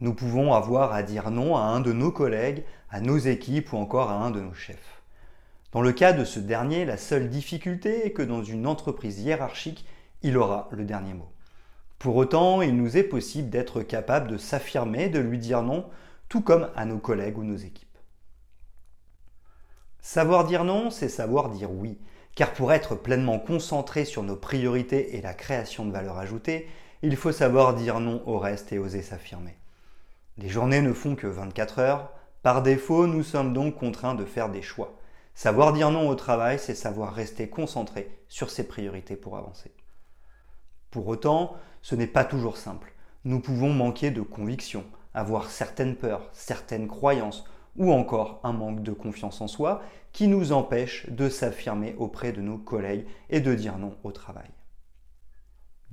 Nous pouvons avoir à dire non à un de nos collègues, à nos équipes ou encore à un de nos chefs. Dans le cas de ce dernier, la seule difficulté est que dans une entreprise hiérarchique, il aura le dernier mot. Pour autant, il nous est possible d'être capable de s'affirmer, de lui dire non, tout comme à nos collègues ou nos équipes. Savoir dire non, c'est savoir dire oui, car pour être pleinement concentré sur nos priorités et la création de valeur ajoutée, il faut savoir dire non au reste et oser s'affirmer. Les journées ne font que 24 heures. Par défaut, nous sommes donc contraints de faire des choix. Savoir dire non au travail, c'est savoir rester concentré sur ses priorités pour avancer. Pour autant, ce n'est pas toujours simple. Nous pouvons manquer de conviction, avoir certaines peurs, certaines croyances ou encore un manque de confiance en soi qui nous empêche de s'affirmer auprès de nos collègues et de dire non au travail.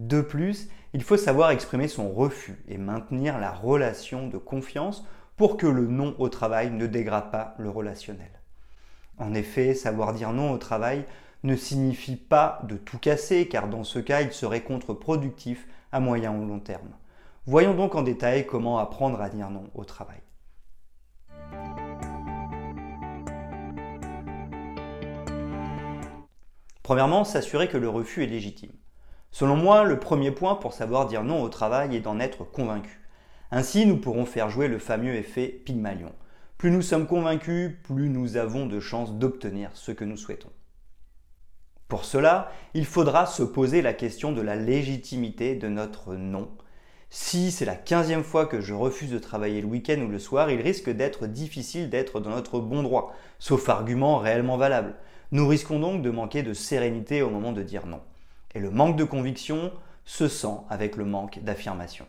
De plus, il faut savoir exprimer son refus et maintenir la relation de confiance pour que le non au travail ne dégrade pas le relationnel. En effet, savoir dire non au travail ne signifie pas de tout casser, car dans ce cas, il serait contre-productif à moyen ou long terme. Voyons donc en détail comment apprendre à dire non au travail. Premièrement, s'assurer que le refus est légitime. Selon moi, le premier point pour savoir dire non au travail est d'en être convaincu. Ainsi, nous pourrons faire jouer le fameux effet Pygmalion. Plus nous sommes convaincus, plus nous avons de chances d'obtenir ce que nous souhaitons. Pour cela, il faudra se poser la question de la légitimité de notre non. Si c'est la quinzième fois que je refuse de travailler le week-end ou le soir, il risque d'être difficile d'être dans notre bon droit, sauf argument réellement valable. Nous risquons donc de manquer de sérénité au moment de dire non. Et le manque de conviction se sent avec le manque d'affirmation.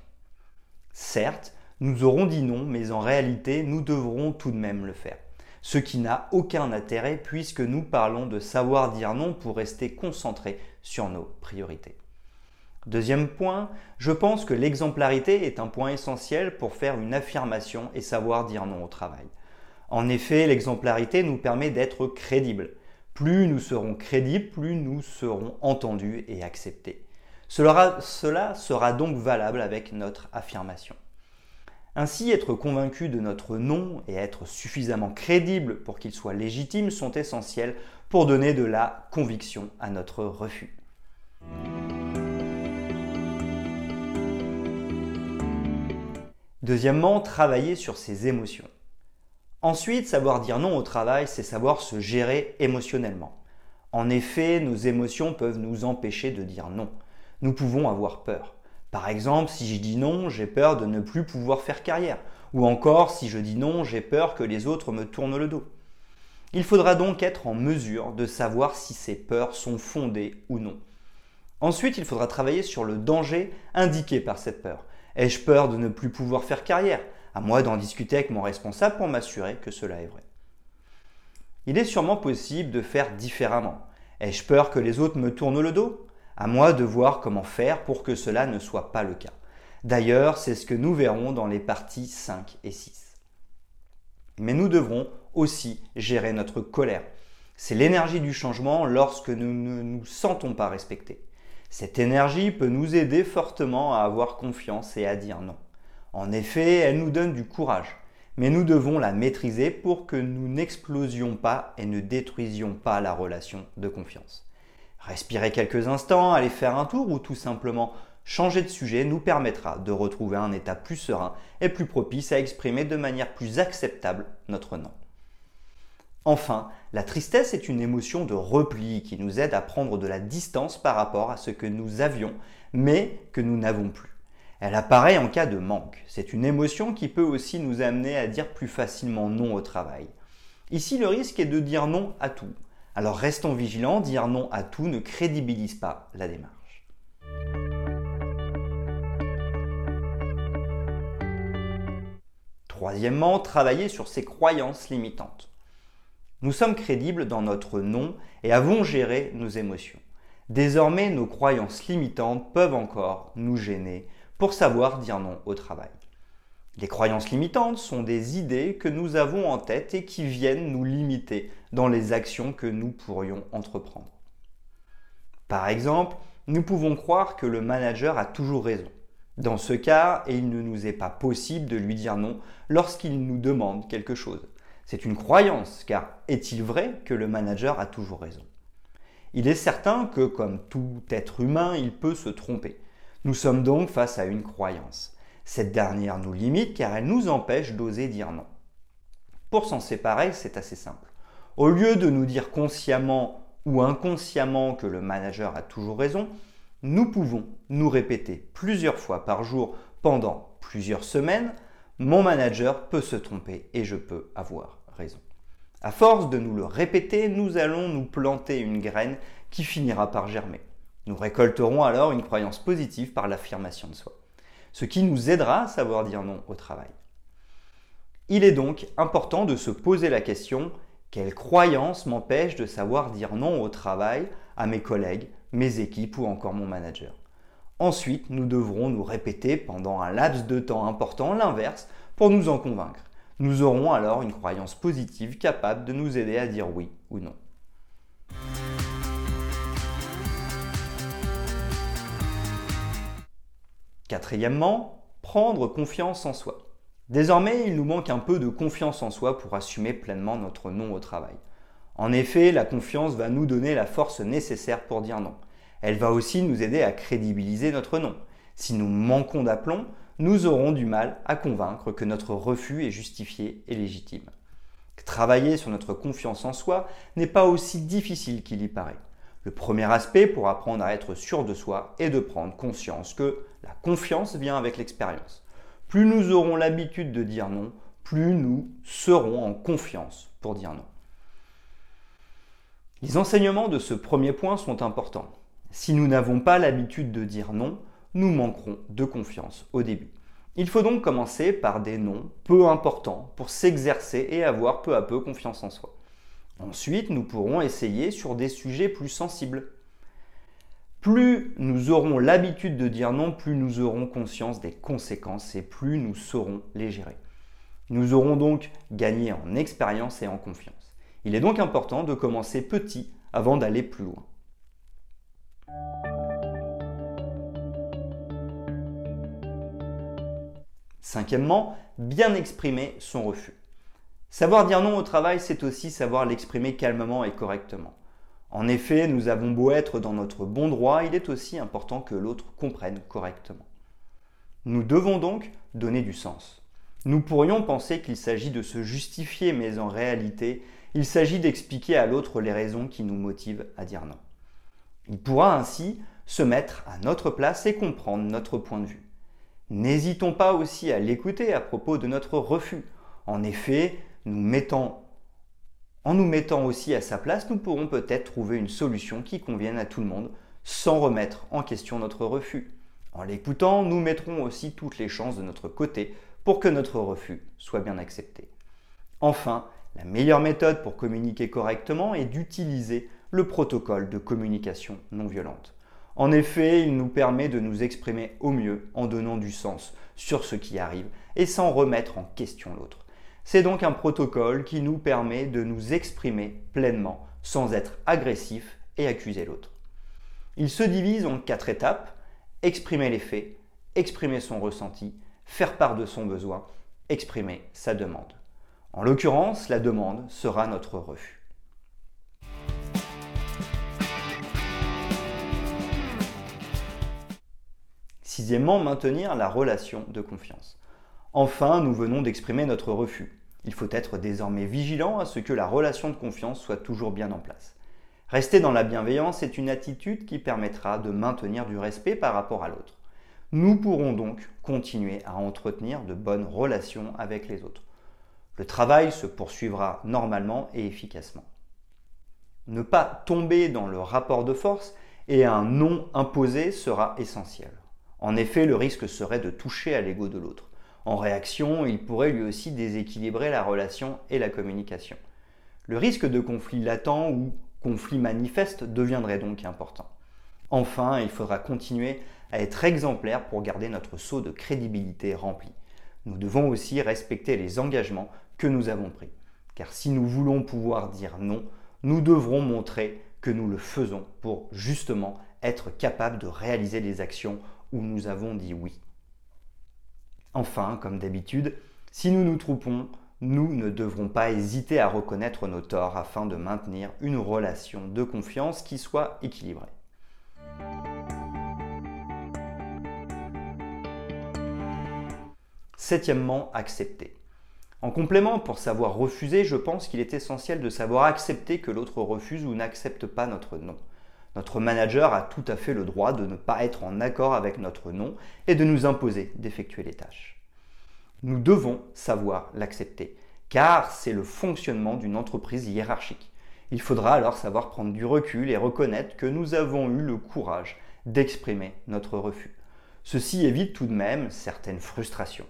Certes, nous aurons dit non, mais en réalité, nous devrons tout de même le faire. Ce qui n'a aucun intérêt puisque nous parlons de savoir dire non pour rester concentré sur nos priorités. Deuxième point, je pense que l'exemplarité est un point essentiel pour faire une affirmation et savoir dire non au travail. En effet, l'exemplarité nous permet d'être crédibles. Plus nous serons crédibles, plus nous serons entendus et acceptés. Cela, sera donc valable avec notre affirmation. Ainsi, être convaincu de notre non et être suffisamment crédible pour qu'il soit légitime sont essentiels pour donner de la conviction à notre refus. Deuxièmement, travailler sur ses émotions. Ensuite, savoir dire non au travail, c'est savoir se gérer émotionnellement. En effet, nos émotions peuvent nous empêcher de dire non. Nous pouvons avoir peur. Par exemple, si je dis non, j'ai peur de ne plus pouvoir faire carrière. Ou encore, si je dis non, j'ai peur que les autres me tournent le dos. Il faudra donc être en mesure de savoir si ces peurs sont fondées ou non. Ensuite, il faudra travailler sur le danger indiqué par cette peur. Ai-je peur de ne plus pouvoir faire carrière? À moi d'en discuter avec mon responsable pour m'assurer que cela est vrai. Il est sûrement possible de faire différemment. Ai-je peur que les autres me tournent le dos? À moi de voir comment faire pour que cela ne soit pas le cas. D'ailleurs, c'est ce que nous verrons dans les parties 5 et 6. Mais nous devrons aussi gérer notre colère. C'est l'énergie du changement lorsque nous ne nous sentons pas respectés. Cette énergie peut nous aider fortement à avoir confiance et à dire non. En effet, elle nous donne du courage, mais nous devons la maîtriser pour que nous n'explosions pas et ne détruisions pas la relation de confiance. Respirer quelques instants, aller faire un tour ou tout simplement changer de sujet nous permettra de retrouver un état plus serein et plus propice à exprimer de manière plus acceptable notre non. Enfin, la tristesse est une émotion de repli qui nous aide à prendre de la distance par rapport à ce que nous avions mais que nous n'avons plus. Elle apparaît en cas de manque. C'est une émotion qui peut aussi nous amener à dire plus facilement non au travail. Ici, le risque est de dire non à tout. Alors restons vigilants, dire non à tout ne crédibilise pas la démarche. Troisièmement, travailler sur ses croyances limitantes. Nous sommes crédibles dans notre non et avons géré nos émotions. Désormais, nos croyances limitantes peuvent encore nous gêner pour savoir dire non au travail. Les croyances limitantes sont des idées que nous avons en tête et qui viennent nous limiter dans les actions que nous pourrions entreprendre. Par exemple, nous pouvons croire que le manager a toujours raison. Dans ce cas, il ne nous est pas possible de lui dire non lorsqu'il nous demande quelque chose. C'est une croyance, car est-il vrai que le manager a toujours raison? Il est certain que, comme tout être humain, il peut se tromper. Nous sommes donc face à une croyance. Cette dernière nous limite car elle nous empêche d'oser dire non. Pour s'en séparer, c'est assez simple. Au lieu de nous dire consciemment ou inconsciemment que le manager a toujours raison, nous pouvons nous répéter plusieurs fois par jour pendant plusieurs semaines, mon manager peut se tromper et je peux avoir raison. À force de nous le répéter, nous allons nous planter une graine qui finira par germer. Nous récolterons alors une croyance positive par l'affirmation de soi, ce qui nous aidera à savoir dire non au travail. Il est donc important de se poser la question quelle croyance m'empêche de savoir dire non au travail, à mes collègues, mes équipes ou encore mon manager? Ensuite, nous devrons nous répéter pendant un laps de temps important l'inverse pour nous en convaincre. Nous aurons alors une croyance positive capable de nous aider à dire oui ou non. Quatrièmement, prendre confiance en soi. Désormais, il nous manque un peu de confiance en soi pour assumer pleinement notre non au travail. En effet, la confiance va nous donner la force nécessaire pour dire non. Elle va aussi nous aider à crédibiliser notre non. Si nous manquons d'aplomb, nous aurons du mal à convaincre que notre refus est justifié et légitime. Travailler sur notre confiance en soi n'est pas aussi difficile qu'il y paraît. Le premier aspect pour apprendre à être sûr de soi est de prendre conscience que la confiance vient avec l'expérience. Plus nous aurons l'habitude de dire non, plus nous serons en confiance pour dire non. Les enseignements de ce premier point sont importants. Si nous n'avons pas l'habitude de dire non, nous manquerons de confiance au début. Il faut donc commencer par des noms peu importants pour s'exercer et avoir peu à peu confiance en soi. Ensuite, nous pourrons essayer sur des sujets plus sensibles. Plus nous aurons l'habitude de dire non, plus nous aurons conscience des conséquences et plus nous saurons les gérer. Nous aurons donc gagné en expérience et en confiance. Il est donc important de commencer petit avant d'aller plus loin. Cinquièmement, bien exprimer son refus. Savoir dire non au travail, c'est aussi savoir l'exprimer calmement et correctement. En effet, nous avons beau être dans notre bon droit, il est aussi important que l'autre comprenne correctement. Nous devons donc donner du sens. Nous pourrions penser qu'il s'agit de se justifier, mais en réalité, il s'agit d'expliquer à l'autre les raisons qui nous motivent à dire non. Il pourra ainsi se mettre à notre place et comprendre notre point de vue. N'hésitons pas aussi à l'écouter à propos de notre refus. En effet, en nous mettant aussi à sa place, nous pourrons peut-être trouver une solution qui convienne à tout le monde sans remettre en question notre refus. En l'écoutant, nous mettrons aussi toutes les chances de notre côté pour que notre refus soit bien accepté. Enfin, la meilleure méthode pour communiquer correctement est d'utiliser le protocole de communication non violente. En effet, il nous permet de nous exprimer au mieux en donnant du sens sur ce qui arrive et sans remettre en question l'autre. C'est donc un protocole qui nous permet de nous exprimer pleinement sans être agressif et accuser l'autre. Il se divise en quatre étapes. Exprimer les faits, exprimer son ressenti, faire part de son besoin, exprimer sa demande. En l'occurrence, la demande sera notre refus. Sixièmement, maintenir la relation de confiance. Enfin, nous venons d'exprimer notre refus. Il faut être désormais vigilant à ce que la relation de confiance soit toujours bien en place. Rester dans la bienveillance est une attitude qui permettra de maintenir du respect par rapport à l'autre. Nous pourrons donc continuer à entretenir de bonnes relations avec les autres. Le travail se poursuivra normalement et efficacement. Ne pas tomber dans le rapport de force et un non imposé sera essentiel. En effet, le risque serait de toucher à l'ego de l'autre. En réaction, il pourrait lui aussi déséquilibrer la relation et la communication. Le risque de conflit latent ou conflit manifeste deviendrait donc important. Enfin, il faudra continuer à être exemplaire pour garder notre saut de crédibilité rempli. Nous devons aussi respecter les engagements que nous avons pris. Car si nous voulons pouvoir dire non, nous devrons montrer que nous le faisons pour justement être capables de réaliser les actions où nous avons dit oui. Enfin, comme d'habitude, si nous nous trompons, nous ne devrons pas hésiter à reconnaître nos torts afin de maintenir une relation de confiance qui soit équilibrée. Septièmement, accepter. En complément, pour savoir refuser, je pense qu'il est essentiel de savoir accepter que l'autre refuse ou n'accepte pas notre non. Notre manager a tout à fait le droit de ne pas être en accord avec notre non et de nous imposer d'effectuer les tâches. Nous devons savoir l'accepter, car c'est le fonctionnement d'une entreprise hiérarchique. Il faudra alors savoir prendre du recul et reconnaître que nous avons eu le courage d'exprimer notre refus. Ceci évite tout de même certaines frustrations.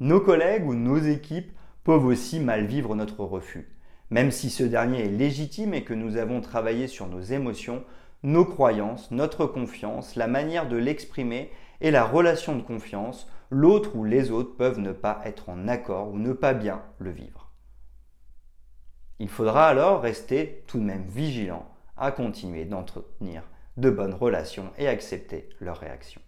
Nos collègues ou nos équipes peuvent aussi mal vivre notre refus. Même si ce dernier est légitime et que nous avons travaillé sur nos émotions, nos croyances, notre confiance, la manière de l'exprimer et la relation de confiance, l'autre ou les autres peuvent ne pas être en accord ou ne pas bien le vivre. Il faudra alors rester tout de même vigilant à continuer d'entretenir de bonnes relations et accepter leurs réactions.